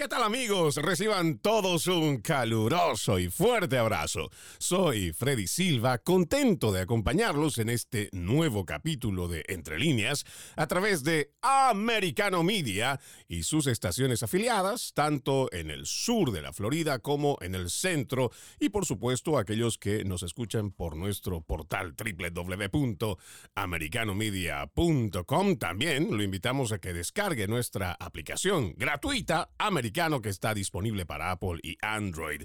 ¿Qué tal amigos? Reciban todos un caluroso y fuerte abrazo. Soy Freddy Silva, contento de acompañarlos en este nuevo capítulo de Entre líneas a través de Americano Media y sus estaciones afiliadas, tanto en el sur de la Florida como en el centro y por supuesto aquellos que nos escuchan por nuestro portal www.americanomedia.com. También lo invitamos a que descargue nuestra aplicación gratuita que está disponible para Apple y Android.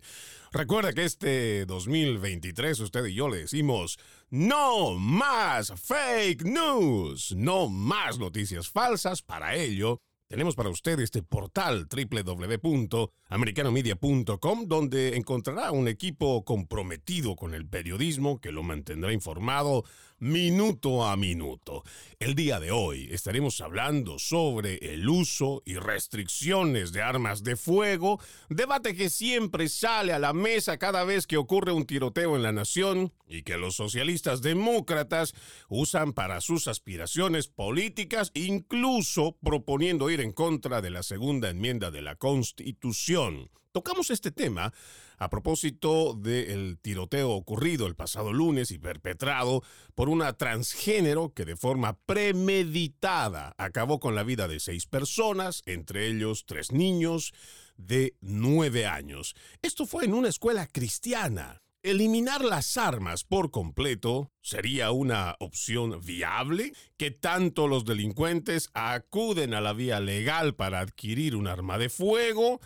Recuerda que este 2023 usted y yo le decimos no más fake news, no más noticias falsas. Para ello, tenemos para usted este portal www.americanomedia.com donde encontrará un equipo comprometido con el periodismo que lo mantendrá informado minuto a minuto. El día de hoy estaremos hablando sobre el uso y restricciones de armas de fuego, debate que siempre sale a la mesa cada vez que ocurre un tiroteo en la nación y que los socialistas demócratas usan para sus aspiraciones políticas, incluso proponiendo ir en contra de la segunda enmienda de la Constitución. Tocamos este tema a propósito del tiroteo ocurrido el pasado lunes y perpetrado por una transgénero que de forma premeditada acabó con la vida de seis personas, entre ellos tres niños de nueve años. Esto fue en una escuela cristiana. ¿Eliminar las armas por completo sería una opción viable? ¿Que tanto los delincuentes acuden a la vía legal para adquirir un arma de fuego?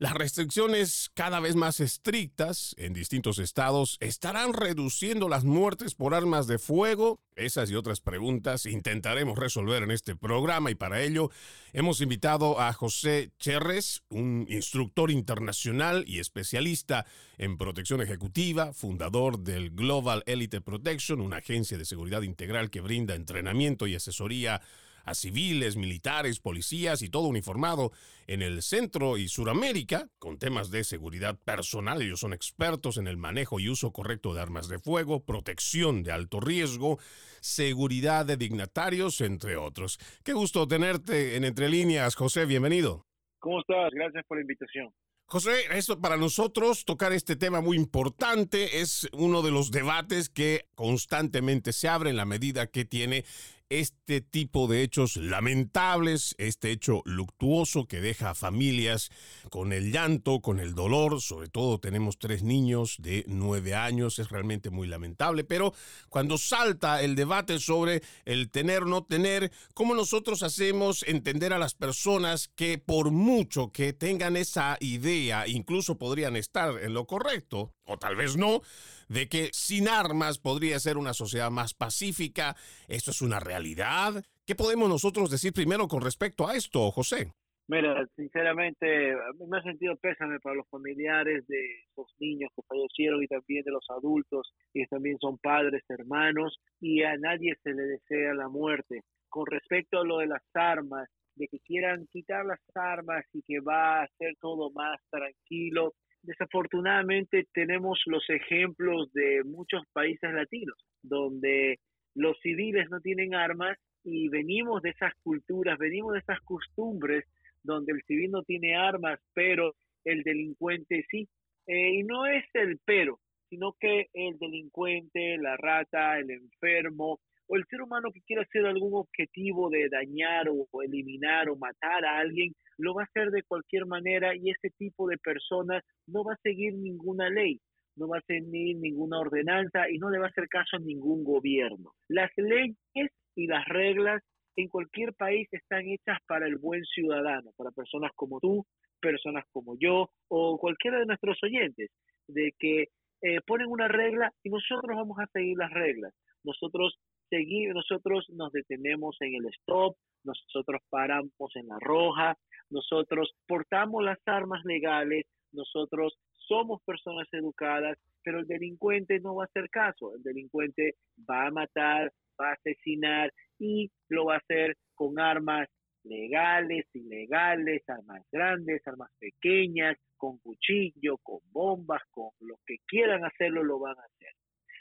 Las restricciones cada vez más estrictas en distintos estados estarán reduciendo las muertes por armas de fuego. Esas y otras preguntas intentaremos resolver en este programa y para ello hemos invitado a José Cherres, un instructor internacional y especialista en protección ejecutiva, fundador del Global Elite Protection, una agencia de seguridad integral que brinda entrenamiento y asesoría a civiles, militares, policías y todo uniformado en el Centro y Suramérica con temas de seguridad personal. Ellos son expertos en el manejo y uso correcto de armas de fuego, protección de alto riesgo, seguridad de dignatarios, entre otros. Qué gusto tenerte en Entre Líneas, José, bienvenido. ¿Cómo estás? Gracias por la invitación. José, esto para nosotros tocar este tema muy importante es uno de los debates que constantemente se abre en la medida que tiene este tipo de hechos lamentables, este hecho luctuoso que deja a familias con el llanto, con el dolor, sobre todo tenemos tres niños de nueve años, es realmente muy lamentable, pero cuando salta el debate sobre el tener o no tener, ¿cómo nosotros hacemos entender a las personas que por mucho que tengan esa idea, incluso podrían estar en lo correcto, o tal vez no, de que sin armas podría ser una sociedad más pacífica, esto es una realidad ¿Qué podemos nosotros decir primero con respecto a esto, José? Mira, sinceramente, me ha sentido pésame para los familiares de esos niños que fallecieron y también de los adultos, que también son padres, hermanos, y a nadie se le desea la muerte. Con respecto a lo de las armas, de que quieran quitar las armas y que va a ser todo más tranquilo, desafortunadamente tenemos los ejemplos de muchos países latinos, donde los civiles no tienen armas y venimos de esas culturas, venimos de esas costumbres donde el civil no tiene armas, pero el delincuente sí. Eh, y no es el pero, sino que el delincuente, la rata, el enfermo o el ser humano que quiera hacer algún objetivo de dañar o eliminar o matar a alguien, lo va a hacer de cualquier manera y ese tipo de personas no va a seguir ninguna ley no va a tener ninguna ordenanza y no le va a hacer caso a ningún gobierno. Las leyes y las reglas en cualquier país están hechas para el buen ciudadano, para personas como tú, personas como yo o cualquiera de nuestros oyentes, de que eh, ponen una regla y nosotros vamos a seguir las reglas. Nosotros seguimos, nosotros nos detenemos en el stop, nosotros paramos en la roja, nosotros portamos las armas legales, nosotros somos personas educadas, pero el delincuente no va a hacer caso, el delincuente va a matar, va a asesinar y lo va a hacer con armas legales, ilegales, armas grandes, armas pequeñas, con cuchillo, con bombas, con lo que quieran hacerlo, lo van a hacer.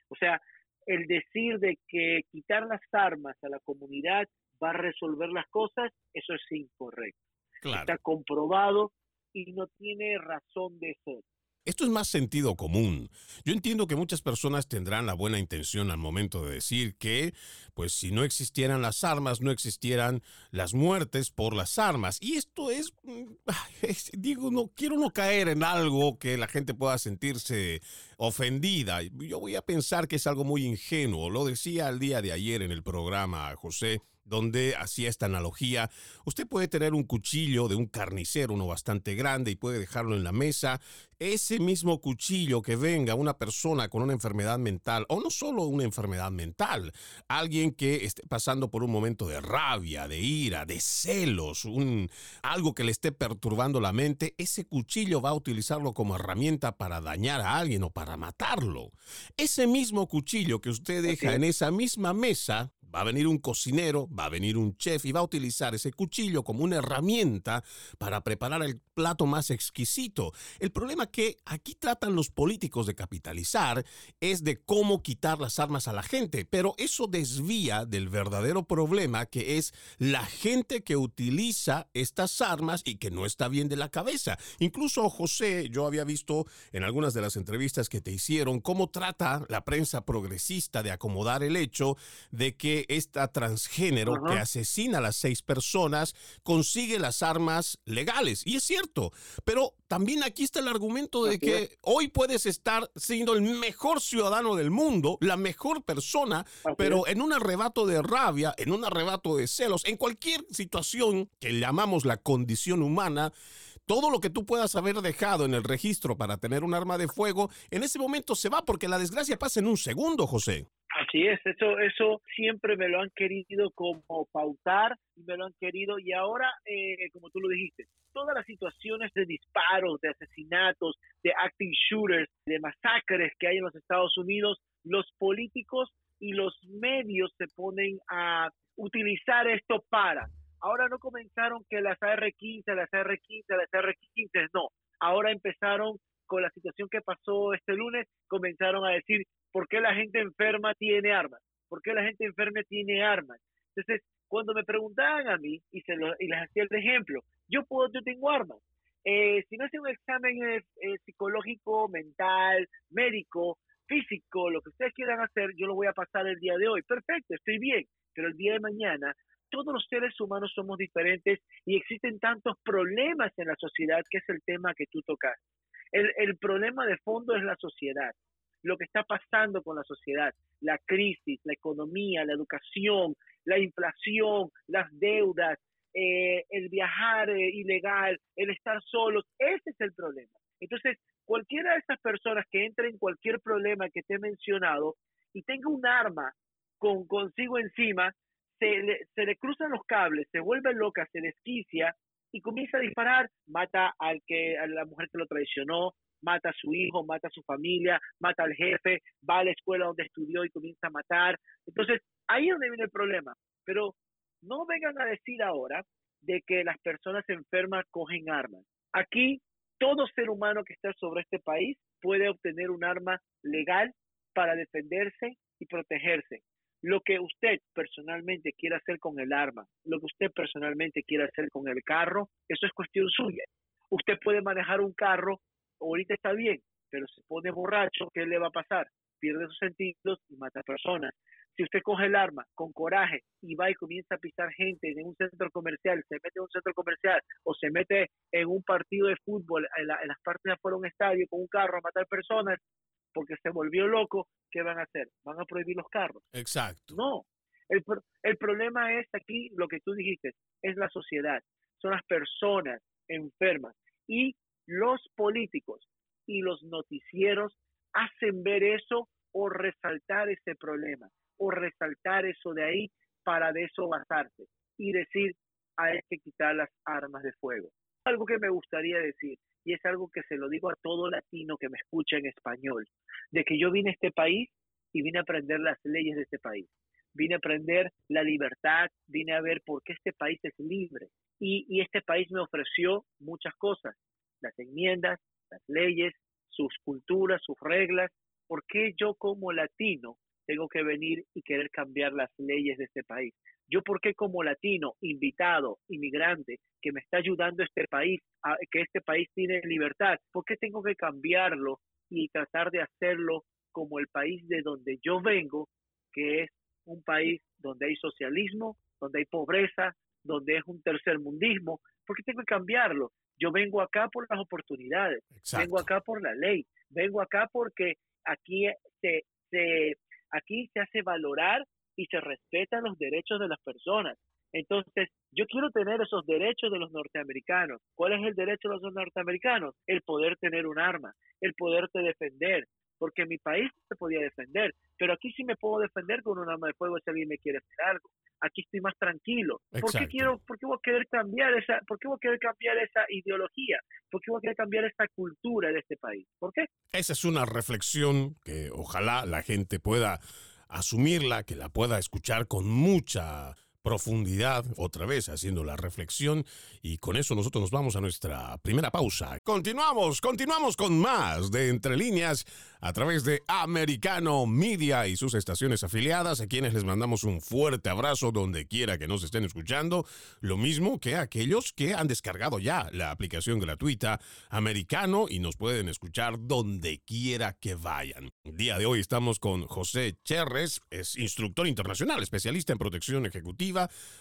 O sea, el decir de que quitar las armas a la comunidad va a resolver las cosas, eso es incorrecto. Está comprobado y no tiene razón de ser. Esto es más sentido común. Yo entiendo que muchas personas tendrán la buena intención al momento de decir que, pues si no existieran las armas, no existieran las muertes por las armas. Y esto es, mm, digo, no quiero no caer en algo que la gente pueda sentirse ofendida. Yo voy a pensar que es algo muy ingenuo. Lo decía el día de ayer en el programa, José donde hacía esta analogía. Usted puede tener un cuchillo de un carnicero, uno bastante grande, y puede dejarlo en la mesa. Ese mismo cuchillo que venga una persona con una enfermedad mental, o no solo una enfermedad mental, alguien que esté pasando por un momento de rabia, de ira, de celos, un, algo que le esté perturbando la mente, ese cuchillo va a utilizarlo como herramienta para dañar a alguien o para matarlo. Ese mismo cuchillo que usted deja en esa misma mesa Va a venir un cocinero, va a venir un chef y va a utilizar ese cuchillo como una herramienta para preparar el plato más exquisito. El problema que aquí tratan los políticos de capitalizar es de cómo quitar las armas a la gente, pero eso desvía del verdadero problema que es la gente que utiliza estas armas y que no está bien de la cabeza. Incluso José, yo había visto en algunas de las entrevistas que te hicieron cómo trata la prensa progresista de acomodar el hecho de que esta transgénero que asesina a las seis personas consigue las armas legales. Y es cierto, pero también aquí está el argumento de que hoy puedes estar siendo el mejor ciudadano del mundo, la mejor persona, pero en un arrebato de rabia, en un arrebato de celos, en cualquier situación que llamamos la condición humana, todo lo que tú puedas haber dejado en el registro para tener un arma de fuego, en ese momento se va porque la desgracia pasa en un segundo, José. Así es, eso, eso siempre me lo han querido como pautar y me lo han querido y ahora, eh, como tú lo dijiste, todas las situaciones de disparos, de asesinatos, de acting shooters, de masacres que hay en los Estados Unidos, los políticos y los medios se ponen a utilizar esto para. Ahora no comenzaron que las AR-15, las AR-15, las AR-15, no. Ahora empezaron con la situación que pasó este lunes, comenzaron a decir ¿Por qué la gente enferma tiene armas? ¿Por qué la gente enferma tiene armas? Entonces, cuando me preguntaban a mí y, se les hacía el ejemplo, yo puedo, yo tengo armas. Eh, si no hace un examen psicológico, mental, médico, físico, lo que ustedes quieran hacer, yo lo voy a pasar el día de hoy. Perfecto, estoy bien. Pero el día de mañana, todos los seres humanos somos diferentes y existen tantos problemas en la sociedad, que es el tema que tú tocas. El, el problema de fondo es la sociedad lo que está pasando con la sociedad, la crisis, la economía, la educación, la inflación, las deudas, eh, el viajar eh, ilegal, el estar solos, ese es el problema. Entonces, cualquiera de esas personas que entre en cualquier problema que te he mencionado y tenga un arma con consigo encima, se le, se le cruzan los cables, se vuelve loca, se desquicia y comienza a disparar, mata al que a la mujer que lo traicionó, mata a su hijo, mata a su familia, mata al jefe, va a la escuela donde estudió y comienza a matar. Entonces, ahí es donde viene el problema. Pero no vengan a decir ahora de que las personas enfermas cogen armas. Aquí, todo ser humano que está sobre este país puede obtener un arma legal para defenderse y protegerse. Lo que usted personalmente quiera hacer con el arma, lo que usted personalmente quiera hacer con el carro, eso es cuestión suya. Usted puede manejar un carro ahorita está bien, pero se pone borracho, ¿qué le va a pasar? Pierde sus sentidos y mata personas. Si usted coge el arma con coraje y va y comienza a pisar gente en un centro comercial, se mete en un centro comercial o se mete en un partido de fútbol, en, las partes de afuera de un estadio con un carro a matar personas porque se volvió loco, ¿qué van a hacer? ¿Van a prohibir los carros? Exacto. No. El, el problema es aquí, lo que tú dijiste, es la sociedad, son las personas enfermas. Y los políticos y los noticieros hacen ver eso o resaltar ese problema o resaltar eso de ahí para de eso basarse y decir hay que quitar las armas de fuego. Algo que me gustaría decir, y es algo que se lo digo a todo latino que me escucha en español, de que yo vine a este país y vine a aprender las leyes de este país. Vine a aprender la libertad, vine a ver por qué este país es libre. Y, y este país me ofreció muchas cosas las enmiendas, las leyes, sus culturas, sus reglas. ¿Por qué yo como latino tengo que venir y querer cambiar las leyes de este país? Yo, ¿por qué como latino, invitado, inmigrante, que me está ayudando este país, a, que este país tiene libertad, ¿por qué tengo que cambiarlo y tratar de hacerlo como el país de donde yo vengo, que es un país donde hay socialismo, donde hay pobreza, donde es un tercer mundismo? ¿Por qué tengo que cambiarlo? Yo vengo acá por las oportunidades, vengo acá por la ley, vengo acá porque aquí se, se, aquí se hace valorar y se respetan los derechos de las personas. Entonces, yo quiero tener esos derechos de los norteamericanos. ¿Cuál es el derecho de los norteamericanos? El poder tener un arma, el poderte defender, porque en mi país se podía defender, pero aquí sí me puedo defender con un arma de fuego si alguien me quiere hacer algo. Aquí estoy más tranquilo. ¿Por qué quiero, por qué voy a querer cambiar esa, por qué voy a querer cambiar esa ideología? ¿Por qué voy a querer cambiar esta cultura de este país? ¿Por qué? Esa es una reflexión que ojalá la gente pueda asumirla, que la pueda escuchar con mucha profundidad, otra vez haciendo la reflexión y con eso nosotros nos vamos a nuestra primera pausa. Continuamos, continuamos con más de Entre Líneas a través de Americano Media y sus estaciones afiliadas, a quienes les mandamos un fuerte abrazo donde quiera que nos estén escuchando, lo mismo que a aquellos que han descargado ya la aplicación gratuita Americano y nos pueden escuchar donde quiera que vayan. El día de hoy estamos con José Cherres, es instructor internacional, especialista en protección ejecutiva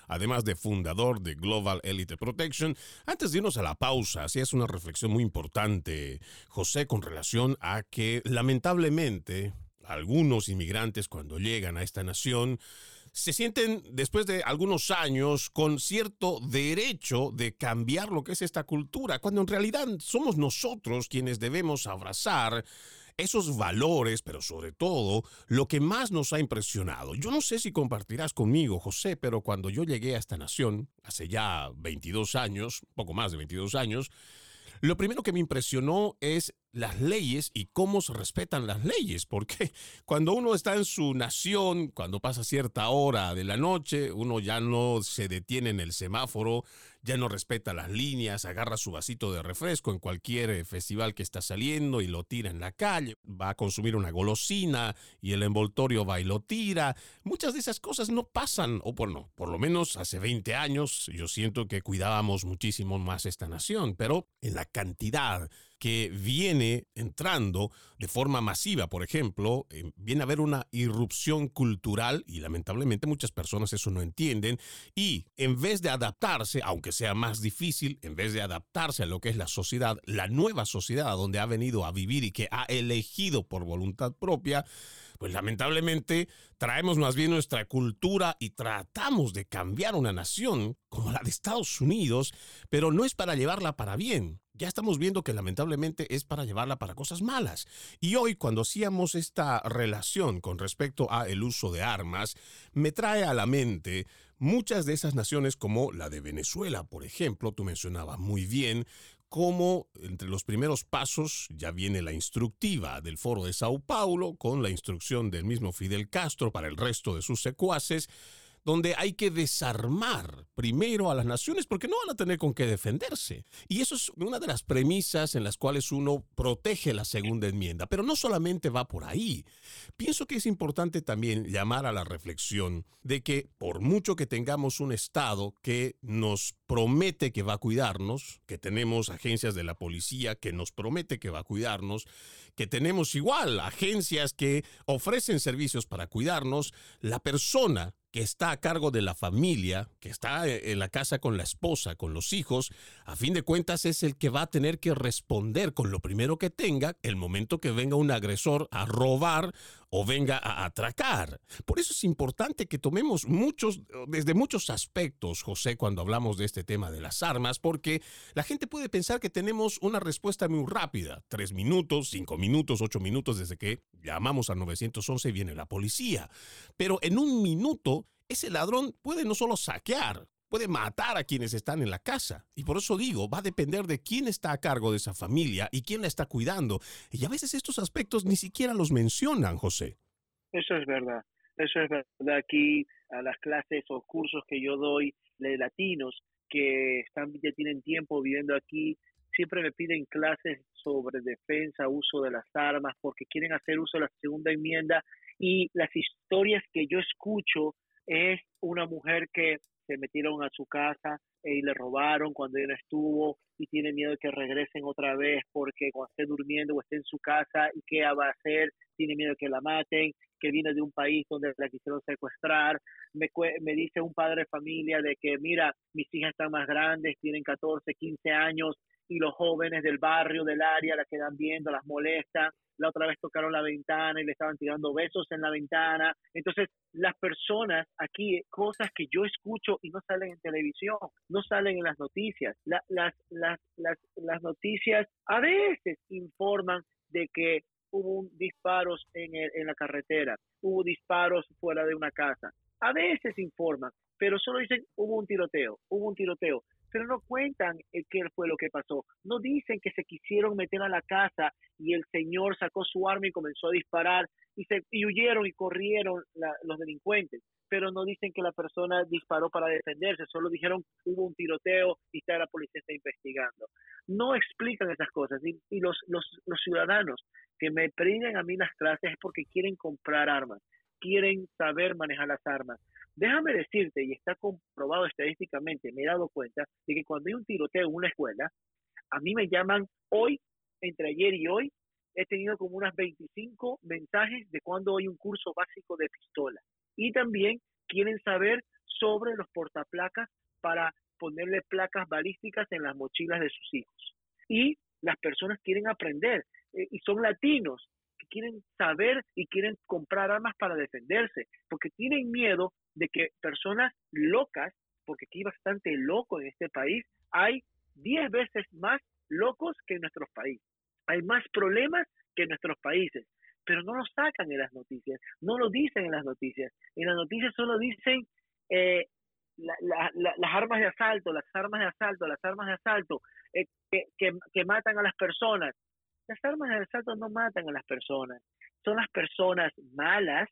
además de fundador de Global Elite Protection. Antes de irnos a la pausa, así es una reflexión muy importante, José, con relación a que lamentablemente algunos inmigrantes cuando llegan a esta nación se sienten después de algunos años con cierto derecho de cambiar lo que es esta cultura, cuando en realidad somos nosotros quienes debemos abrazar esos valores, pero sobre todo lo que más nos ha impresionado. Yo no sé si compartirás conmigo, José, pero cuando yo llegué a esta nación, hace ya 22 años, poco más de 22 años, lo primero que me impresionó es las leyes y cómo se respetan las leyes, porque cuando uno está en su nación, cuando pasa cierta hora de la noche, uno ya no se detiene en el semáforo, ya no respeta las líneas, agarra su vasito de refresco en cualquier eh, festival que está saliendo y lo tira en la calle, va a consumir una golosina y el envoltorio va y lo tira. Muchas de esas cosas no pasan, o por por lo menos hace 20 años yo siento que cuidábamos muchísimo más esta nación, pero en la cantidad que viene entrando de forma masiva, por ejemplo, eh, viene a haber una irrupción cultural y lamentablemente muchas personas eso no entienden y en vez de adaptarse, aunque sea más difícil, en vez de adaptarse a lo que es la sociedad, la nueva sociedad donde ha venido a vivir y que ha elegido por voluntad propia, pues lamentablemente traemos más bien nuestra cultura y tratamos de cambiar una nación como la de Estados Unidos, pero no es para llevarla para bien. Ya estamos viendo que lamentablemente es para llevarla para cosas malas. Y hoy cuando hacíamos esta relación con respecto a el uso de armas, me trae a la mente muchas de esas naciones como la de Venezuela, por ejemplo, tú mencionabas muy bien, como entre los primeros pasos ya viene la instructiva del Foro de Sao Paulo con la instrucción del mismo Fidel Castro para el resto de sus secuaces donde hay que desarmar primero a las naciones porque no van a tener con qué defenderse. Y eso es una de las premisas en las cuales uno protege la segunda enmienda, pero no solamente va por ahí. Pienso que es importante también llamar a la reflexión de que por mucho que tengamos un Estado que nos promete que va a cuidarnos, que tenemos agencias de la policía que nos promete que va a cuidarnos, que tenemos igual agencias que ofrecen servicios para cuidarnos, la persona que está a cargo de la familia, que está eh, en la casa con la esposa, con los hijos, a fin de cuentas es el que va a tener que responder con lo primero que tenga el momento que venga un agresor a robar o venga a atracar. Por eso es importante que tomemos muchos, desde muchos aspectos, José, cuando hablamos de este tema de las armas, porque la gente puede pensar que tenemos una respuesta muy rápida, tres minutos, cinco minutos, ocho minutos desde que llamamos al 911 y viene la policía. Pero en un minuto ese ladrón puede no solo saquear, puede matar a quienes están en la casa. Y por eso digo, va a depender de quién está a cargo de esa familia y quién la está cuidando. Y a veces estos aspectos ni siquiera los mencionan, José. Eso es verdad. Eso es verdad. Aquí a las clases o cursos que yo doy de latinos que están ya tienen tiempo viviendo aquí, siempre me piden clases sobre defensa, uso de las armas, porque quieren hacer uso de la segunda enmienda y las historias que yo escucho es una mujer que se metieron a su casa y le robaron cuando ella no estuvo y tiene miedo de que regresen otra vez porque cuando esté durmiendo o esté en su casa y qué va a hacer, tiene miedo de que la maten, que viene de un país donde la quisieron secuestrar. Me, me dice un padre de familia de que, mira, mis hijas están más grandes, tienen 14, 15 años y los jóvenes del barrio, del área, la quedan viendo, las molestan la otra vez tocaron la ventana y le estaban tirando besos en la ventana. Entonces, las personas aquí, cosas que yo escucho y no salen en televisión, no salen en las noticias. las, las, las, las noticias a veces informan de que hubo disparos en, en la carretera, hubo disparos fuera de una casa. A veces informan, pero solo dicen hubo un tiroteo, hubo un tiroteo pero no cuentan qué fue lo que pasó. No dicen que se quisieron meter a la casa y el señor sacó su arma y comenzó a disparar y, huyeron y corrieron los delincuentes. Pero no dicen que la persona disparó para defenderse, solo dijeron hubo un tiroteo y está la policía investigando. No explican esas cosas y, los, ciudadanos que me prenden a mí las clases es porque quieren comprar armas, quieren saber manejar las armas Déjame decirte, y está comprobado estadísticamente, me he dado cuenta de que cuando hay un tiroteo en una escuela, a mí me llaman hoy, entre ayer y hoy, he tenido como unas 25 mensajes de cuando hay un curso básico de pistola. Y también quieren saber sobre los portaplacas para ponerle placas balísticas en las mochilas de sus hijos. Y las personas quieren aprender, eh, y son latinos, quieren saber y quieren comprar armas para defenderse, porque tienen miedo de que personas locas, porque aquí hay bastante loco en este país, hay 10 veces más locos que en nuestros países. Hay más problemas que en nuestros países, pero no lo sacan en las noticias, no lo dicen en las noticias. En las noticias solo dicen eh, las armas de asalto, las armas de asalto, las armas de asalto, eh, que, que matan a las personas. Las armas de asalto no matan a las personas, son las personas malas,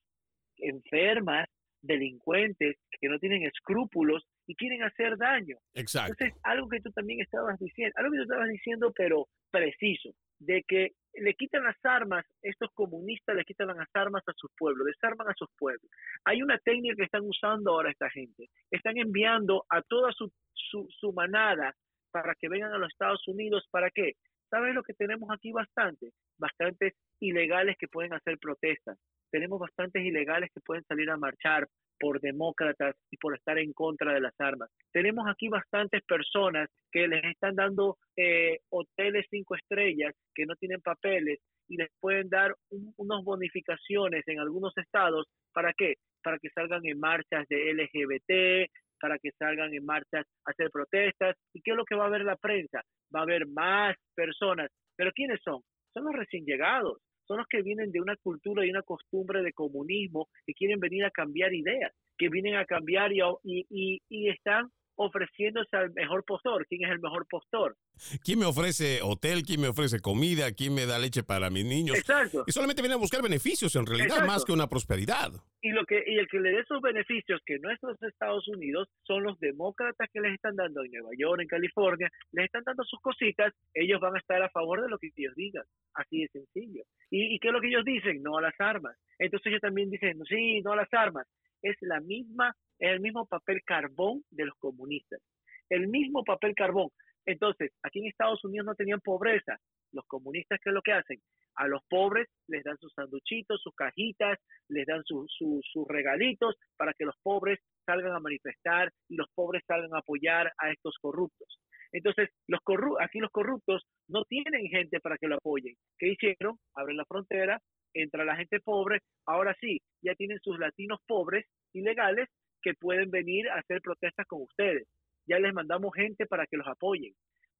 enfermas, delincuentes que no tienen escrúpulos y quieren hacer daño. Exacto. Entonces, algo que tú también estabas diciendo, algo que tú estabas diciendo, pero preciso, de que le quitan las armas, estos comunistas le quitan las armas a sus pueblos, desarman a sus pueblos. Hay una técnica que están usando ahora esta gente. Están enviando a toda su, su, su manada para que vengan a los Estados Unidos. ¿Para qué? ¿Sabes lo que tenemos aquí bastante? Bastantes ilegales que pueden hacer protestas tenemos bastantes ilegales que pueden salir a marchar por demócratas y por estar en contra de las armas. Tenemos aquí bastantes personas que les están dando eh, hoteles cinco estrellas que no tienen papeles y les pueden dar unas bonificaciones en algunos estados. ¿Para qué? Para que salgan en marchas de LGBT, para que salgan en marchas a hacer protestas. ¿Y qué es lo que va a ver la prensa? Va a haber más personas. ¿Pero quiénes son? Son los recién llegados son los que vienen de una cultura y una costumbre de comunismo que quieren venir a cambiar ideas, que vienen a cambiar y, y, y están ofreciéndose al mejor postor. ¿Quién es el mejor postor? ¿Quién me ofrece hotel? ¿Quién me ofrece comida? ¿Quién me da leche para mis niños? Exacto. Y solamente vienen a buscar beneficios, en realidad, más que una prosperidad. Y, lo que, y el que le dé esos beneficios que nuestros Estados Unidos son los demócratas que les están dando en Nueva York, en California, les están dando sus cositas, ellos van a estar a favor de lo que ellos digan. Así de sencillo. ¿Y, y qué es lo que ellos dicen? No a las armas. Entonces ellos también dicen, sí, no a las armas. Es la misma es el mismo papel carbón de los comunistas. El mismo papel carbón. Entonces, aquí en Estados Unidos no tenían pobreza. Los comunistas, ¿qué es lo que hacen? A los pobres les dan sus sanduchitos, sus cajitas, les dan sus regalitos para que los pobres salgan a manifestar y los pobres salgan a apoyar a estos corruptos. Entonces, los aquí los corruptos no tienen gente para que lo apoyen. ¿Qué hicieron? Abren la frontera, entra la gente pobre, ahora sí, ya tienen sus latinos pobres ilegales que pueden venir a hacer protestas con ustedes. Ya les mandamos gente para que los apoyen.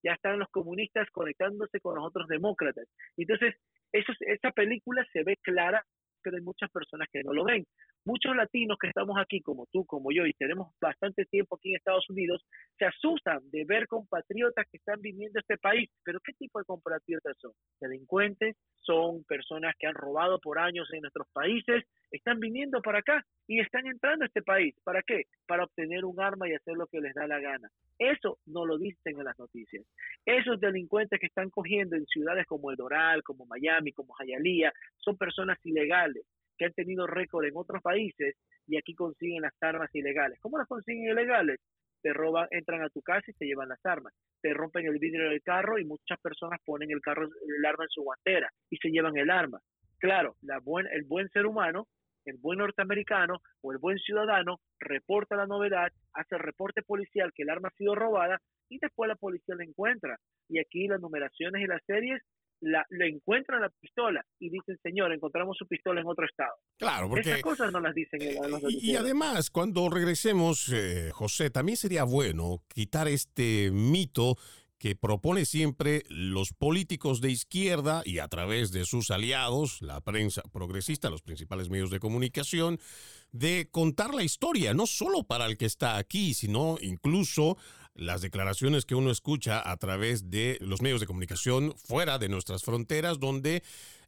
Ya están los comunistas conectándose con los otros demócratas. Entonces, eso, esa película se ve clara, pero hay muchas personas que no lo ven. Muchos latinos que estamos aquí, como tú, como yo, y tenemos bastante tiempo aquí en Estados Unidos, se asustan de ver compatriotas que están viviendo este país. Pero ¿qué tipo de compatriotas son? Delincuentes, son personas que han robado por años en nuestros países, están viniendo para acá y están entrando a este país. ¿Para qué? Para obtener un arma y hacer lo que les da la gana. Eso no lo dicen en las noticias. Esos delincuentes que están cogiendo en ciudades como El Doral, como Miami, como Hialeah, son personas ilegales que han tenido récord en otros países y aquí consiguen las armas ilegales. ¿Cómo las consiguen ilegales? Te roban, entran a tu casa y te llevan las armas. Te rompen el vidrio del carro y muchas personas ponen el carro, el arma en su guantera y se llevan el arma. Claro, la buen, el buen ser humano, el buen norteamericano o el buen ciudadano reporta la novedad, hace el reporte policial que el arma ha sido robada y después la policía la encuentra. Y aquí las numeraciones y las series la, le encuentran la pistola y dicen, señor, encontramos su pistola en otro estado. Claro, porque... Esas cosas no las dicen. Los y, y, además, cuando regresemos, eh, José, también sería bueno quitar este mito que propone siempre los políticos de izquierda y a través de sus aliados, la prensa progresista, los principales medios de comunicación, de contar la historia, no solo para el que está aquí, sino incluso las declaraciones que uno escucha a través de los medios de comunicación fuera de nuestras fronteras, donde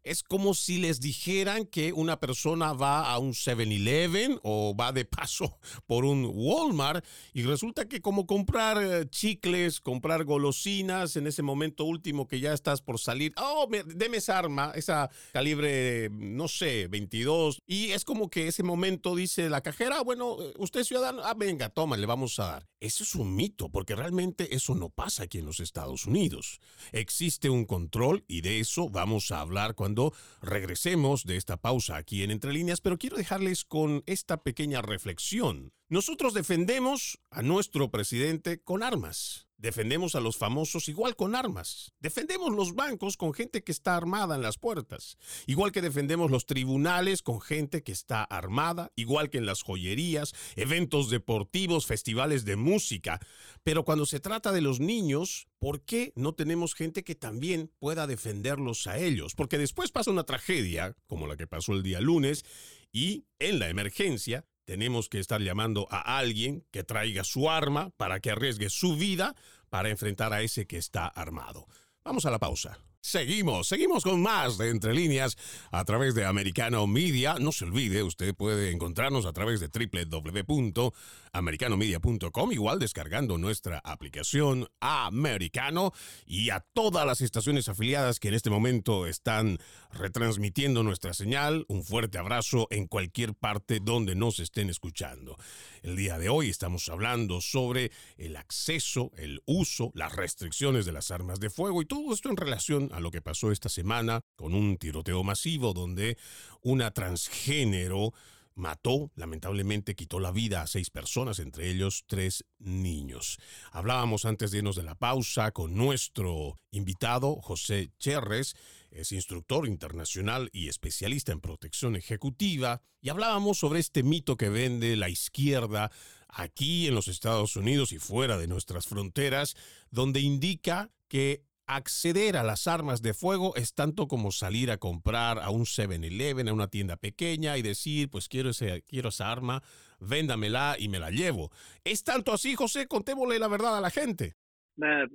es como si les dijeran que una persona va a un 7-Eleven o va de paso por un Walmart y resulta que como comprar eh, chicles, comprar golosinas en ese momento último que ya estás por salir, oh, deme esa arma, esa calibre, no sé, 22, y es como que ese momento dice la cajera, bueno, eh, usted es ciudadano, ah, venga, toma, le vamos a dar. Eso es un mito, porque realmente eso no pasa aquí en los Estados Unidos. Existe un control y de eso vamos a hablar cuando regresemos de esta pausa aquí en Entre Líneas, pero quiero dejarles con esta pequeña reflexión. Nosotros defendemos a nuestro presidente con armas. Defendemos a los famosos igual con armas. Defendemos los bancos con gente que está armada en las puertas. Igual que defendemos los tribunales con gente que está armada. Igual que en las joyerías, eventos deportivos, festivales de música. Pero cuando se trata de los niños, ¿por qué no tenemos gente que también pueda defenderlos a ellos? Porque después pasa una tragedia, como la que pasó el día lunes, y en la emergencia tenemos que estar llamando a alguien que traiga su arma para que arriesgue su vida para enfrentar a ese que está armado. Vamos a la pausa. Seguimos, seguimos con más de Entre Líneas a través de Americano Media. No se olvide, usted puede encontrarnos a través de www.americanomedia.com, igual descargando nuestra aplicación Americano y a todas las estaciones afiliadas que en este momento están retransmitiendo nuestra señal. Un fuerte abrazo en cualquier parte donde nos estén escuchando. El día de hoy estamos hablando sobre el acceso, el uso, las restricciones de las armas de fuego y todo esto en relación a lo que pasó esta semana con un tiroteo masivo donde una transgénero mató, lamentablemente quitó la vida a seis personas, entre ellos tres niños. Hablábamos antes de irnos de la pausa con nuestro invitado, José Cherres, es instructor internacional y especialista en protección ejecutiva, y hablábamos sobre este mito que vende la izquierda aquí en los Estados Unidos y fuera de nuestras fronteras, donde indica que acceder a las armas de fuego es tanto como salir a comprar a un 7-Eleven, a una tienda pequeña y decir, pues quiero, ese, quiero esa arma, véndamela y me la llevo. ¿Es tanto así, José? Contémosle la verdad a la gente.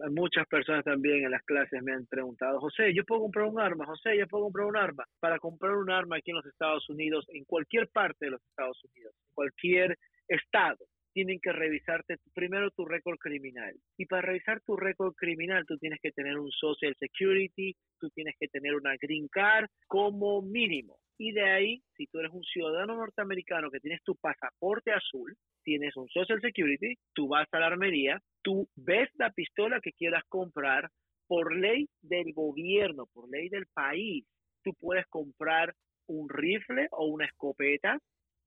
Muchas personas también en las clases me han preguntado, José, yo puedo comprar un arma, José, yo puedo comprar un arma. Para comprar un arma aquí en los Estados Unidos, en cualquier parte de los Estados Unidos, en cualquier estado, tienen que revisarte primero tu récord criminal. Y para revisar tu récord criminal, tú tienes que tener un Social Security, tú tienes que tener una Green Card como mínimo. Y de ahí, si tú eres un ciudadano norteamericano que tienes tu pasaporte azul, tienes un Social Security, tú vas a la armería, tú ves la pistola que quieras comprar por ley del gobierno, por ley del país. Tú puedes comprar un rifle o una escopeta,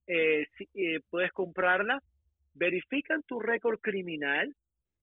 eh, eh, puedes comprarla verifican tu récord criminal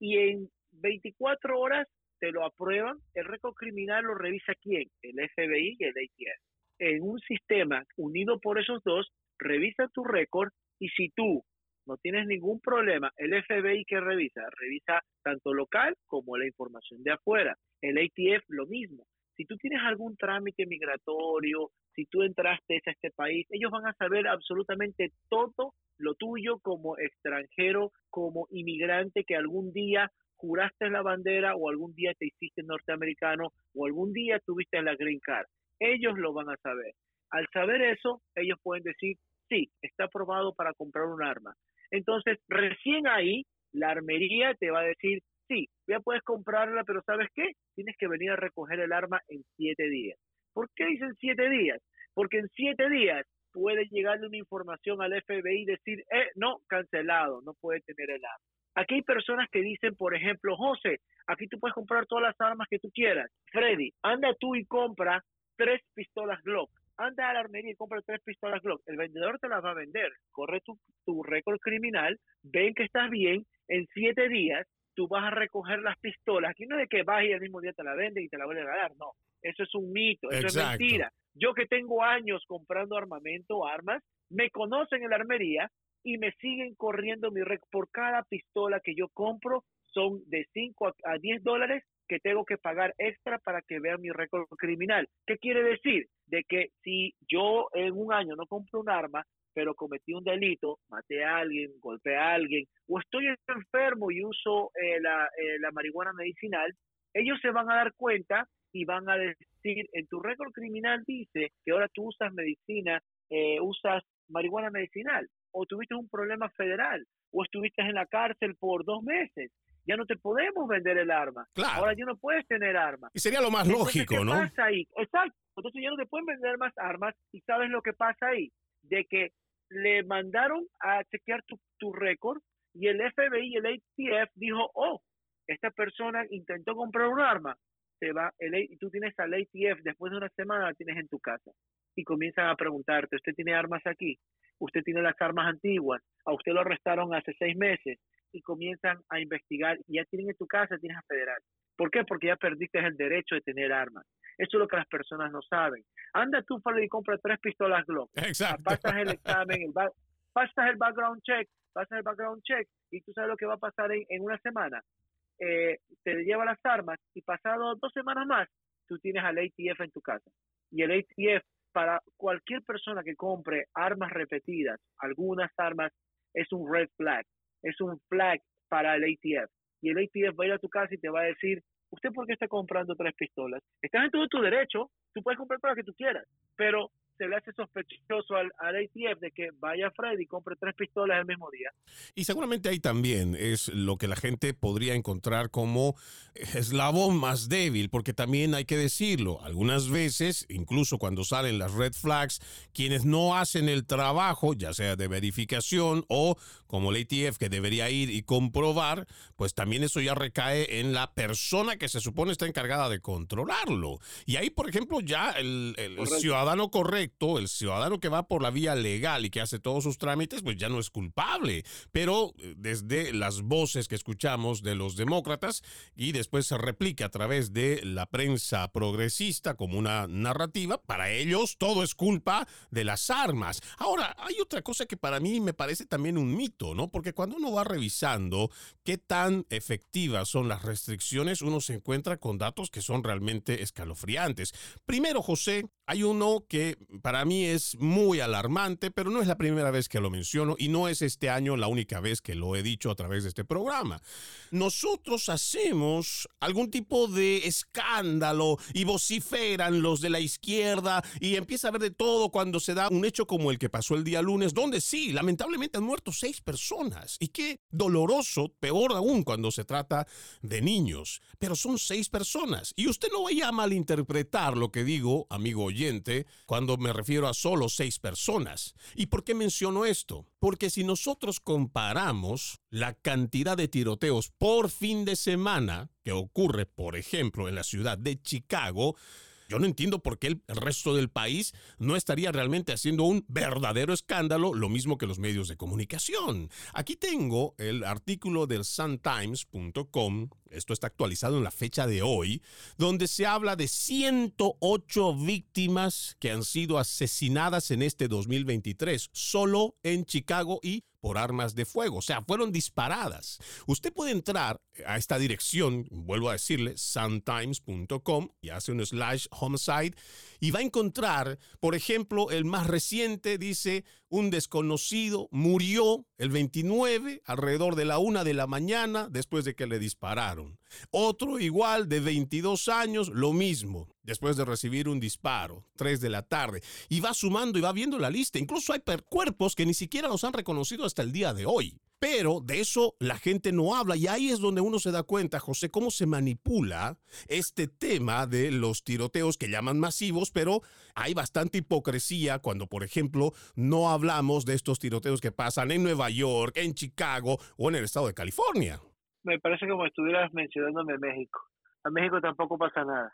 y en 24 horas te lo aprueban. El récord criminal lo revisa quién? El FBI y el ATF. En un sistema unido por esos dos, revisa tu récord y si tú no tienes ningún problema, el FBI que revisa, revisa tanto local como la información de afuera. El ATF lo mismo. Si tú tienes algún trámite migratorio, si tú entraste a este país, ellos van a saber absolutamente todo lo tuyo como extranjero, como inmigrante que algún día juraste la bandera o algún día te hiciste norteamericano o algún día tuviste la green card. Ellos lo van a saber. Al saber eso, ellos pueden decir, sí, está aprobado para comprar un arma. Entonces, recién ahí, la armería te va a decir, sí, ya puedes comprarla, pero ¿sabes qué? Tienes que venir a recoger el arma en siete días. ¿Por qué dicen siete días? Porque en siete días puede llegarle una información al FBI y decir, eh, no, cancelado, no puede tener el arma. Aquí hay personas que dicen, por ejemplo, José, aquí tú puedes comprar todas las armas que tú quieras. Freddy, anda tú y compra tres pistolas Glock. Anda a la armería y compra tres pistolas Glock. El vendedor te las va a vender. Corre tu, tu récord criminal, ven que estás bien, en siete días tú vas a recoger las pistolas. Aquí no es de que vas y el mismo día te la venden y te la vuelven a dar, no. Eso es un mito, eso es mentira. Yo que tengo años comprando armamento, armas, me conocen en la armería y me siguen corriendo mi récord. Por cada pistola que yo compro son de 5 a 10 dólares que tengo que pagar extra para que vean mi récord criminal. ¿Qué quiere decir? De que si yo en un año no compro un arma, pero cometí un delito, maté a alguien, golpeé a alguien, o estoy enfermo y uso eh, la, eh, la marihuana medicinal, ellos se van a dar cuenta y van a decir, en tu récord criminal dice que ahora tú usas medicina, eh, usas marihuana medicinal, o tuviste un problema federal, o estuviste en la cárcel por dos meses. Ya no te podemos vender el arma. Ahora ya no puedes tener arma. Y sería lo más lógico, ¿qué ¿no? Pasa ahí? Exacto. Entonces ya no te pueden vender más armas. ¿Y sabes lo que pasa ahí? De que le mandaron a chequear tu, tu récord y el FBI y el ATF dijo, oh, esta persona intentó comprar un arma, te va, el, tú tienes al ATF, después de una semana la tienes en tu casa y comienzan a preguntarte, ¿usted tiene armas aquí? ¿Usted tiene las armas antiguas? ¿A usted lo arrestaron hace seis meses? Y comienzan a investigar y ya tienen en tu casa, tienes a federal. ¿Por qué? Porque ya perdiste el derecho de tener armas. Eso es lo que las personas no saben. Anda tú, y compra tres pistolas Glock. Exacto. Pasas el examen, el pasas el background check, pasas el background check y tú sabes lo que va a pasar en, una semana. Eh, te lleva las armas y pasado dos semanas más, tú tienes al ATF en tu casa. Y el ATF, para cualquier persona que compre armas repetidas, algunas armas, es un red flag. Es un flag para el ATF. Y el ATF va a ir a tu casa y te va a decir, ¿usted por qué está comprando tres pistolas? Estás en todo tu derecho, tú puedes comprar todas las que tú quieras, pero se le hace sospechoso al, al, ATF de que vaya Freddy y compre tres pistolas el mismo día. Y seguramente ahí también es lo que la gente podría encontrar como eslabón más débil, porque también hay que decirlo, algunas veces, incluso cuando salen las red flags, quienes no hacen el trabajo, ya sea de verificación o como el ATF que debería ir y comprobar, pues también eso ya recae en la persona que se supone está encargada de controlarlo. Y ahí, por ejemplo, ya el, el ciudadano correcto, el ciudadano que va por la vía legal y que hace todos sus trámites, pues ya no es culpable. Pero eh, desde las voces que escuchamos de los demócratas y después se replica a través de la prensa progresista como una narrativa, para ellos todo es culpa de las armas. Ahora, hay otra cosa que para mí me parece también un mito ¿no? Porque cuando uno va revisando qué tan efectivas son las restricciones, uno se encuentra con datos que son realmente escalofriantes. Primero, José, hay uno que para mí es muy alarmante, pero no es la primera vez que lo menciono y no es este año la única vez que lo he dicho a través de este programa. Nosotros hacemos algún tipo de escándalo y vociferan los de la izquierda y empieza a haber de todo cuando se da un hecho como el que pasó el día lunes, donde sí, lamentablemente han muerto seis personas. Y qué doloroso, peor aún cuando se trata de niños. Pero son seis personas. Y usted no vaya a malinterpretar lo que digo, amigo cuando me refiero a solo seis personas. ¿Y por qué menciono esto? Porque si nosotros comparamos la cantidad de tiroteos por fin de semana que ocurre, por ejemplo, en la ciudad de Chicago, yo no entiendo por qué el resto del país no estaría realmente haciendo un verdadero escándalo, lo mismo que los medios de comunicación. Aquí tengo el artículo del suntimes.com, esto está actualizado en la fecha de hoy, donde se habla de 108 víctimas que han sido asesinadas en este 2023, solo en Chicago y por armas de fuego, o sea, fueron disparadas. Usted puede entrar a esta dirección, vuelvo a decirle, suntimes.com y hace un slash homicide y va a encontrar, por ejemplo, el más reciente dice, un desconocido murió el 29 alrededor de la una de la mañana después de que le dispararon. Otro igual de 22 años, lo mismo, después de recibir un disparo, 3 de la tarde. Y va sumando y va viendo la lista. Incluso hay cuerpos que ni siquiera los han reconocido hasta el día de hoy. Pero de eso la gente no habla y ahí es donde uno se da cuenta, José, cómo se manipula este tema de los tiroteos que llaman masivos, pero hay bastante hipocresía cuando, por ejemplo, no hablamos de estos tiroteos que pasan en Nueva York, en Chicago o en el estado de California. Me parece como estuvieras mencionándome México. A México tampoco pasa nada.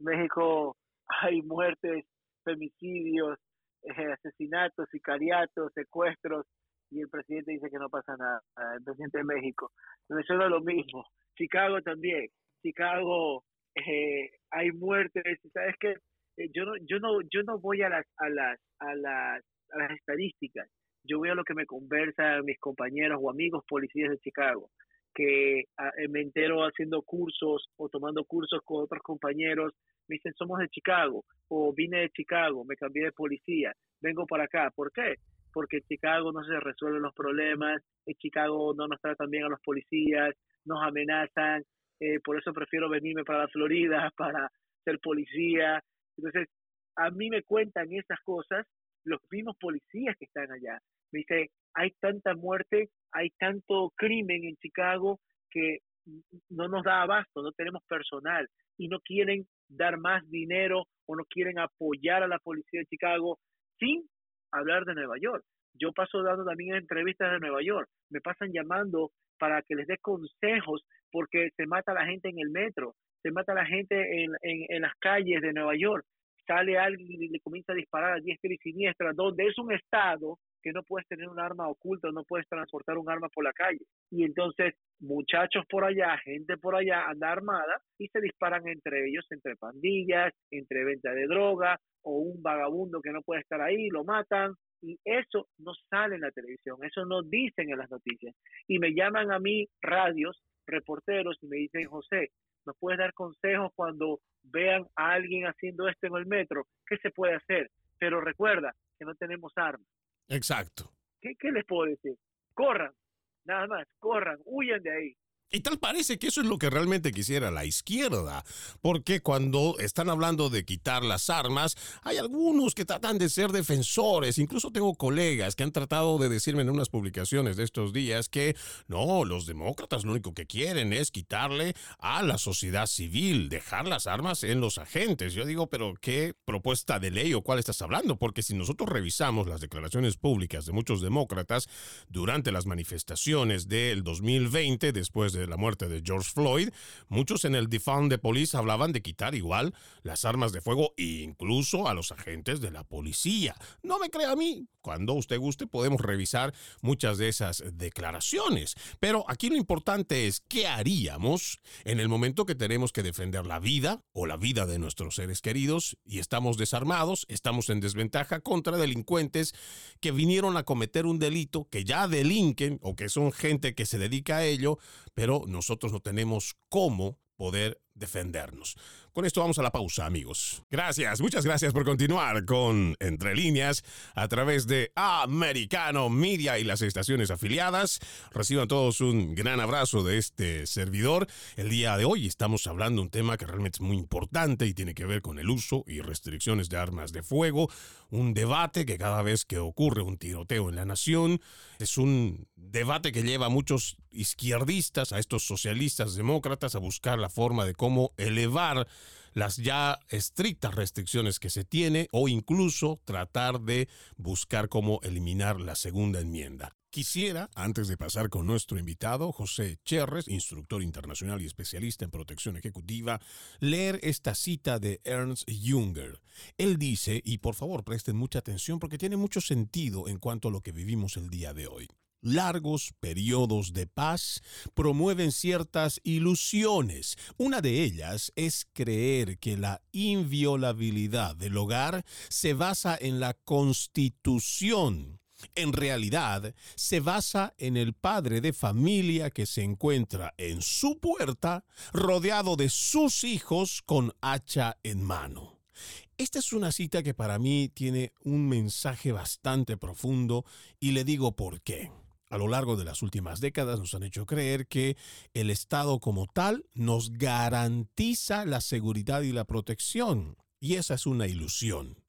En México hay muertes, femicidios, eh, asesinatos, sicariatos, secuestros, y el presidente dice que no pasa nada, el presidente de México. Venezuela lo mismo, Chicago también, Chicago eh, hay muertes, ¿sabes qué? Eh, yo no yo no yo no voy a las a las a las a las estadísticas, yo voy a lo que me conversan mis compañeros o amigos policías de Chicago, que ah, me entero haciendo cursos o tomando cursos con otros compañeros, me dicen somos de Chicago o vine de Chicago, me cambié de policía, vengo para acá, ¿por qué? Porque en Chicago no se resuelven los problemas, en Chicago no nos tratan bien a los policías, nos amenazan, eh, por eso prefiero venirme para la Florida para ser policía. Entonces, a mí me cuentan esas cosas los mismos policías que están allá. Me dice, hay tanta muerte, hay tanto crimen en Chicago que no nos da abasto, no tenemos personal y no quieren dar más dinero o no quieren apoyar a la policía de Chicago sin hablar de Nueva York. Yo paso dando también entrevistas de Nueva York. Me pasan llamando para que les dé consejos porque se mata la gente en el metro, se mata la gente en, en, las calles de Nueva York. Sale alguien y le comienza a disparar a diestra y siniestra, donde es un estado que no puedes tener un arma oculta, no puedes transportar un arma por la calle. Y entonces muchachos por allá, gente por allá anda armada y se disparan entre ellos, entre pandillas, entre venta de droga o un vagabundo que no puede estar ahí, lo matan. Y eso no sale en la televisión, eso no dicen en las noticias. Y me llaman a mí radios, reporteros, y me dicen, José, ¿nos puedes dar consejos cuando vean a alguien haciendo esto en el metro? ¿Qué se puede hacer? Pero recuerda que no tenemos armas. Exacto. ¿Qué, qué les puedo decir? Corran, nada más, corran, huyan de ahí. Y tal parece que eso es lo que realmente quisiera la izquierda, porque cuando están hablando de quitar las armas, hay algunos que tratan de ser defensores, incluso tengo colegas que han tratado de decirme en unas publicaciones de estos días que no, los demócratas lo único que quieren es quitarle a la sociedad civil, dejar las armas en los agentes. Yo digo, pero ¿qué propuesta de ley o cuál estás hablando? Porque si nosotros revisamos las declaraciones públicas de muchos demócratas durante las manifestaciones del 2020, después de la muerte de George Floyd, muchos en el Defund de Police hablaban de quitar igual las armas de fuego e incluso a los agentes de la policía. No me crea a mí, cuando usted guste podemos revisar muchas de esas declaraciones. Pero aquí lo importante es qué haríamos en el momento que tenemos que defender la vida o la vida de nuestros seres queridos y estamos desarmados, estamos en desventaja contra delincuentes que vinieron a cometer un delito, que ya delinquen o que son gente que se dedica a ello, pero nosotros no tenemos cómo poder defendernos. Con esto vamos a la pausa, amigos. Gracias, muchas gracias por continuar con Entre líneas a través de Americano Media y las estaciones afiliadas. Reciban todos un gran abrazo de este servidor. El día de hoy estamos hablando de un tema que realmente es muy importante y tiene que ver con el uso y restricciones de armas de fuego. Un debate que cada vez que ocurre un tiroteo en la nación es un debate que lleva a muchos izquierdistas, a estos socialistas demócratas, a buscar la forma de cómo elevar las ya estrictas restricciones que se tiene o incluso tratar de buscar cómo eliminar la segunda enmienda. Quisiera, antes de pasar con nuestro invitado, José Cherres, instructor internacional y especialista en protección ejecutiva, leer esta cita de Ernst Junger. Él dice, y por favor presten mucha atención porque tiene mucho sentido en cuanto a lo que vivimos el día de hoy largos periodos de paz promueven ciertas ilusiones. Una de ellas es creer que la inviolabilidad del hogar se basa en la constitución. En realidad, se basa en el padre de familia que se encuentra en su puerta rodeado de sus hijos con hacha en mano. Esta es una cita que para mí tiene un mensaje bastante profundo y le digo por qué a lo largo de las últimas décadas nos han hecho creer que el Estado como tal nos garantiza la seguridad y la protección. Y esa es una ilusión.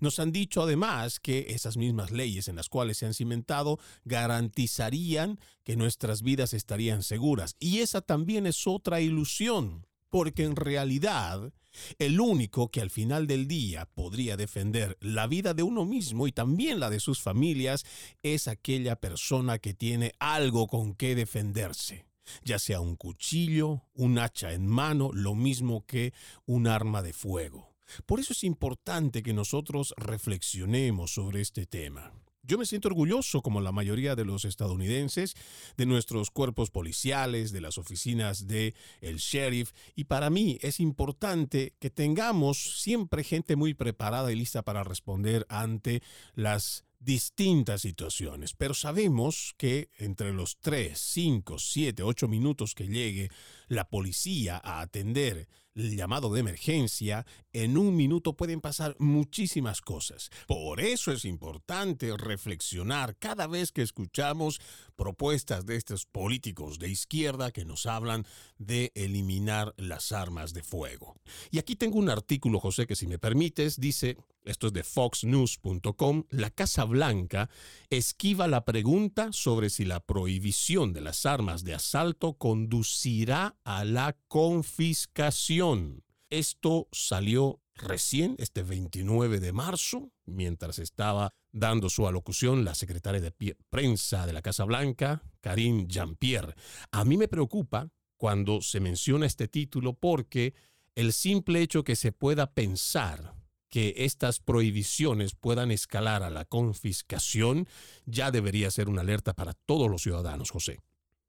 Nos han dicho además que esas mismas leyes en las cuales se han cimentado garantizarían que nuestras vidas estarían seguras. Y esa también es otra ilusión, porque en realidad el único que al final del día podría defender la vida de uno mismo y también la de sus familias es aquella persona que tiene algo con que defenderse ya sea un cuchillo, un hacha en mano, lo mismo que un arma de fuego. Por eso es importante que nosotros reflexionemos sobre este tema. Yo me siento orgulloso, como la mayoría de los estadounidenses, de nuestros cuerpos policiales, de las oficinas de sheriff, y para mí es importante que tengamos siempre gente muy preparada y lista para responder ante las distintas situaciones, pero sabemos que entre los 3, 5, 7, 8 minutos que llegue la policía a atender el llamado de emergencia, en un minuto pueden pasar muchísimas cosas. Por eso es importante reflexionar cada vez que escuchamos propuestas de estos políticos de izquierda que nos hablan de eliminar las armas de fuego. Y aquí tengo un artículo, José, que si me permites, dice, esto es de foxnews.com, la Casa Blanca esquiva la pregunta sobre si la prohibición de las armas de asalto conducirá a la confiscación. Esto salió recién, este 29 de marzo, mientras estaba dando su alocución la secretaria de prensa de la Casa Blanca, Karine Jean-Pierre. A mí me preocupa cuando se menciona este título porque el simple hecho que se pueda pensar que estas prohibiciones puedan escalar a la confiscación ya debería ser una alerta para todos los ciudadanos, José.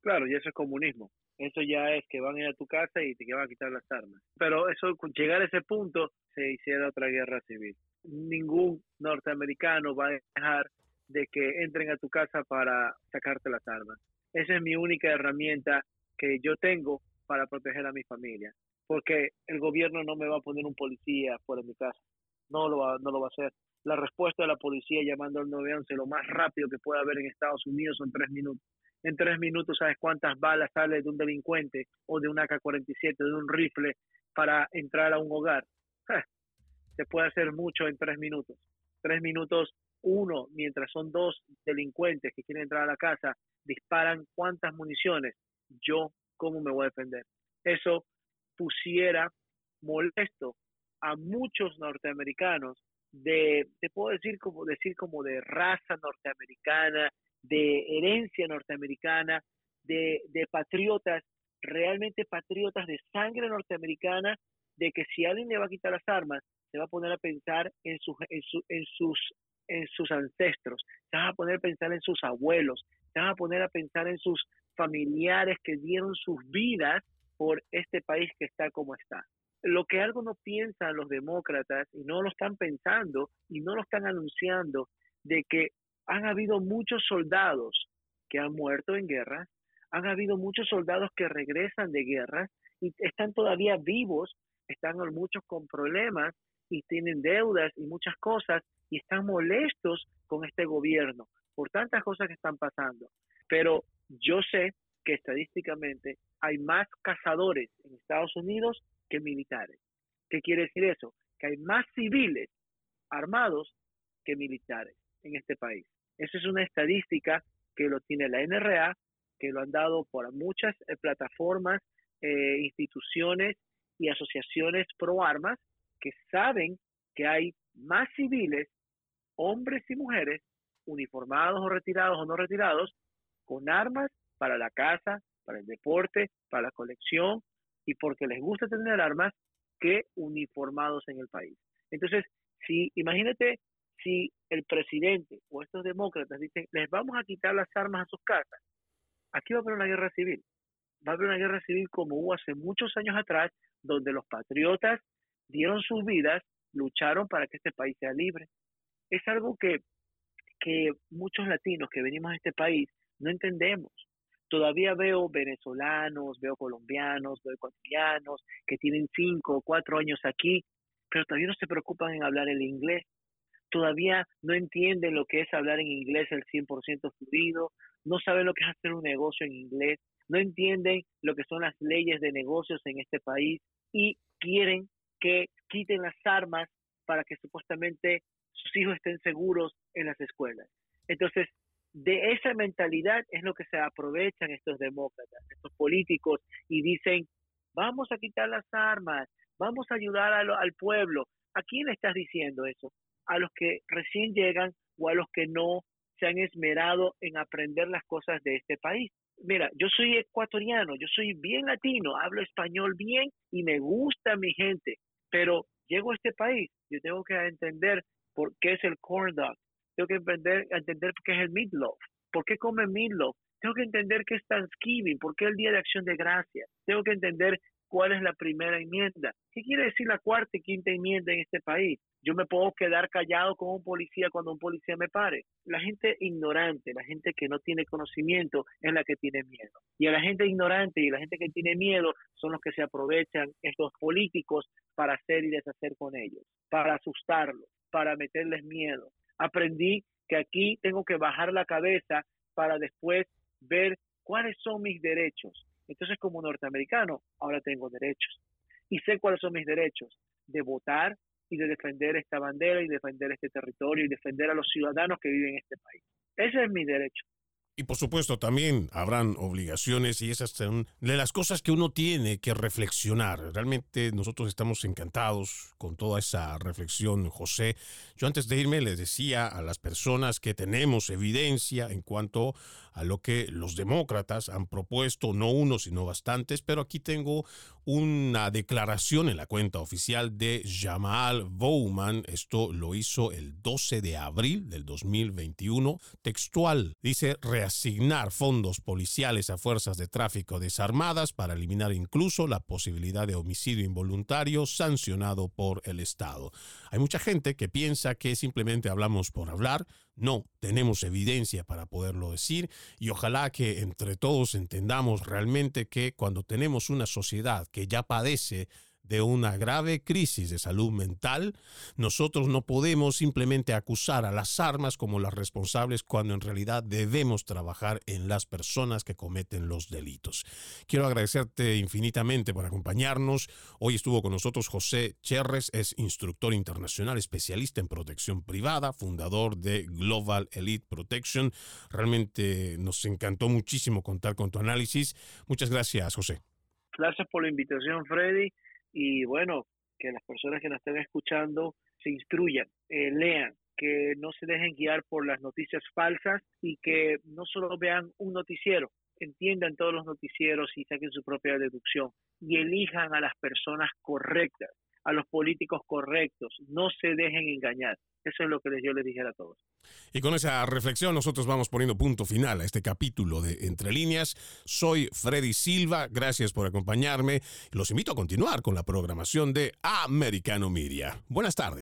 Claro, y eso es comunismo. Eso ya es que van a ir a tu casa y te van a quitar las armas. Pero eso, llegar a ese punto, se hiciera otra guerra civil. Ningún norteamericano va a dejar de que entren a tu casa para sacarte las armas. Esa es mi única herramienta que yo tengo para proteger a mi familia. Porque el gobierno no me va a poner un policía fuera de mi casa. No lo va, no lo va a hacer. La respuesta de la policía llamando al 911 lo más rápido que pueda haber en Estados Unidos son tres minutos en tres minutos sabes cuántas balas sale de un delincuente o de un AK-47, de un rifle para entrar a un hogar. Se puede hacer mucho en tres minutos. Tres minutos, uno, mientras son dos delincuentes que quieren entrar a la casa, disparan cuántas municiones. Yo, ¿cómo me voy a defender? Eso pusiera molesto a muchos norteamericanos de, te puedo decir como decir como de raza norteamericana, de herencia norteamericana, de, de patriotas, realmente patriotas de sangre norteamericana, de que si alguien le va a quitar las armas, se va a poner a pensar en, sus en, en, sus, en sus ancestros, se va a poner a pensar en sus abuelos, se va a poner a pensar en sus familiares que dieron sus vidas por este país que está como está. Lo que algo no piensan los demócratas y no lo están pensando y no lo están anunciando de que han habido muchos soldados que han muerto en guerra, han habido muchos soldados que regresan de guerra y están todavía vivos, están muchos con problemas y tienen deudas y muchas cosas y están molestos con este gobierno por tantas cosas que están pasando. Pero yo sé que estadísticamente hay más cazadores en Estados Unidos que militares. ¿Qué quiere decir eso? Que hay más civiles armados que militares en este país. Esa es una estadística que lo tiene la NRA, que lo han dado por muchas eh, plataformas, eh, instituciones y asociaciones pro armas que saben que hay más civiles, hombres y mujeres, uniformados o retirados o no retirados, con armas para la casa, para el deporte, para la colección y porque les gusta tener armas que uniformados en el país. Entonces, si imagínate si el presidente o estos demócratas dicen, les vamos a quitar las armas a sus casas, aquí va a haber una guerra civil. Va a haber una guerra civil como hubo hace muchos años atrás, donde los patriotas dieron sus vidas, lucharon para que este país sea libre. Es algo que, que muchos latinos que venimos a este país no entendemos. Todavía veo venezolanos, veo colombianos, veo ecuatorianos que tienen cinco o cuatro años aquí, pero todavía no se preocupan en hablar el inglés todavía no entienden lo que es hablar en inglés el 100% fluido, no saben lo que es hacer un negocio en inglés, no entienden lo que son las leyes de negocios en este país y quieren que quiten las armas para que supuestamente sus hijos estén seguros en las escuelas. Entonces, de esa mentalidad es lo que se aprovechan estos demócratas, estos políticos, y dicen, vamos a quitar las armas, vamos a ayudar al pueblo. ¿A quién le estás diciendo eso? A los que recién llegan o a los que no se han esmerado en aprender las cosas de este país. Mira, yo soy ecuatoriano, yo soy bien latino, hablo español bien y me gusta mi gente, pero llego a este país, yo tengo que entender por qué es el corn dog, tengo que entender, qué es el meatloaf, por qué come meatloaf, tengo que entender qué es Thanksgiving, por qué el Día de Acción de Gracias, tengo que entender cuál es la primera enmienda, qué quiere decir la cuarta y quinta enmienda en este país. Yo me puedo quedar callado como un policía cuando un policía me pare. La gente ignorante, la gente que no tiene conocimiento es la que tiene miedo. Y a la gente ignorante y la gente que tiene miedo son los que se aprovechan estos políticos para hacer y deshacer con ellos, para asustarlos, para meterles miedo. Aprendí que aquí tengo que bajar la cabeza para después ver cuáles son mis derechos. Entonces, como norteamericano, ahora tengo derechos. Y sé cuáles son mis derechos de votar y de defender esta bandera y defender este territorio y defender a los ciudadanos que viven en este país. Ese es mi derecho. Y por supuesto también habrán obligaciones y esas son de las cosas que uno tiene que reflexionar. Realmente nosotros estamos encantados con toda esa reflexión, José. Yo antes de irme les decía a las personas que tenemos evidencia en cuanto a lo que los demócratas han propuesto, no uno, sino bastantes, pero aquí tengo una declaración en la cuenta oficial de Jamal Bowman. Esto lo hizo el 12 de abril del 2021. Textual, dice reasignar fondos policiales a fuerzas de tráfico desarmadas para eliminar incluso la posibilidad de homicidio involuntario sancionado por el Estado. Hay mucha gente que piensa que simplemente hablamos por hablar, no, tenemos evidencia para poderlo decir y ojalá que entre todos entendamos realmente que cuando tenemos una sociedad que ya padece de una grave crisis de salud mental, nosotros no podemos simplemente acusar a las armas como las responsables cuando en realidad debemos trabajar en las personas que cometen los delitos. Quiero agradecerte infinitamente por acompañarnos. Hoy estuvo con nosotros José Cherres, es instructor internacional, especialista en protección privada, fundador de Global Elite Protection. Realmente nos encantó muchísimo contar con tu análisis. Muchas gracias, José. Gracias por la invitación, Freddy y bueno, que las personas que nos estén escuchando se instruyan, eh, lean, que no se dejen guiar por las noticias falsas y que no solo vean un noticiero, entiendan todos los noticieros y saquen su propia deducción y elijan a las personas correctas, a los políticos correctos, no se dejen engañar. Eso es lo que yo les dijera a todos. Y con esa reflexión nosotros vamos poniendo punto final a este capítulo de Entre líneas. Soy Freddy Silva, gracias por acompañarme. Los invito a continuar con la programación de Americano Media. Buenas tardes.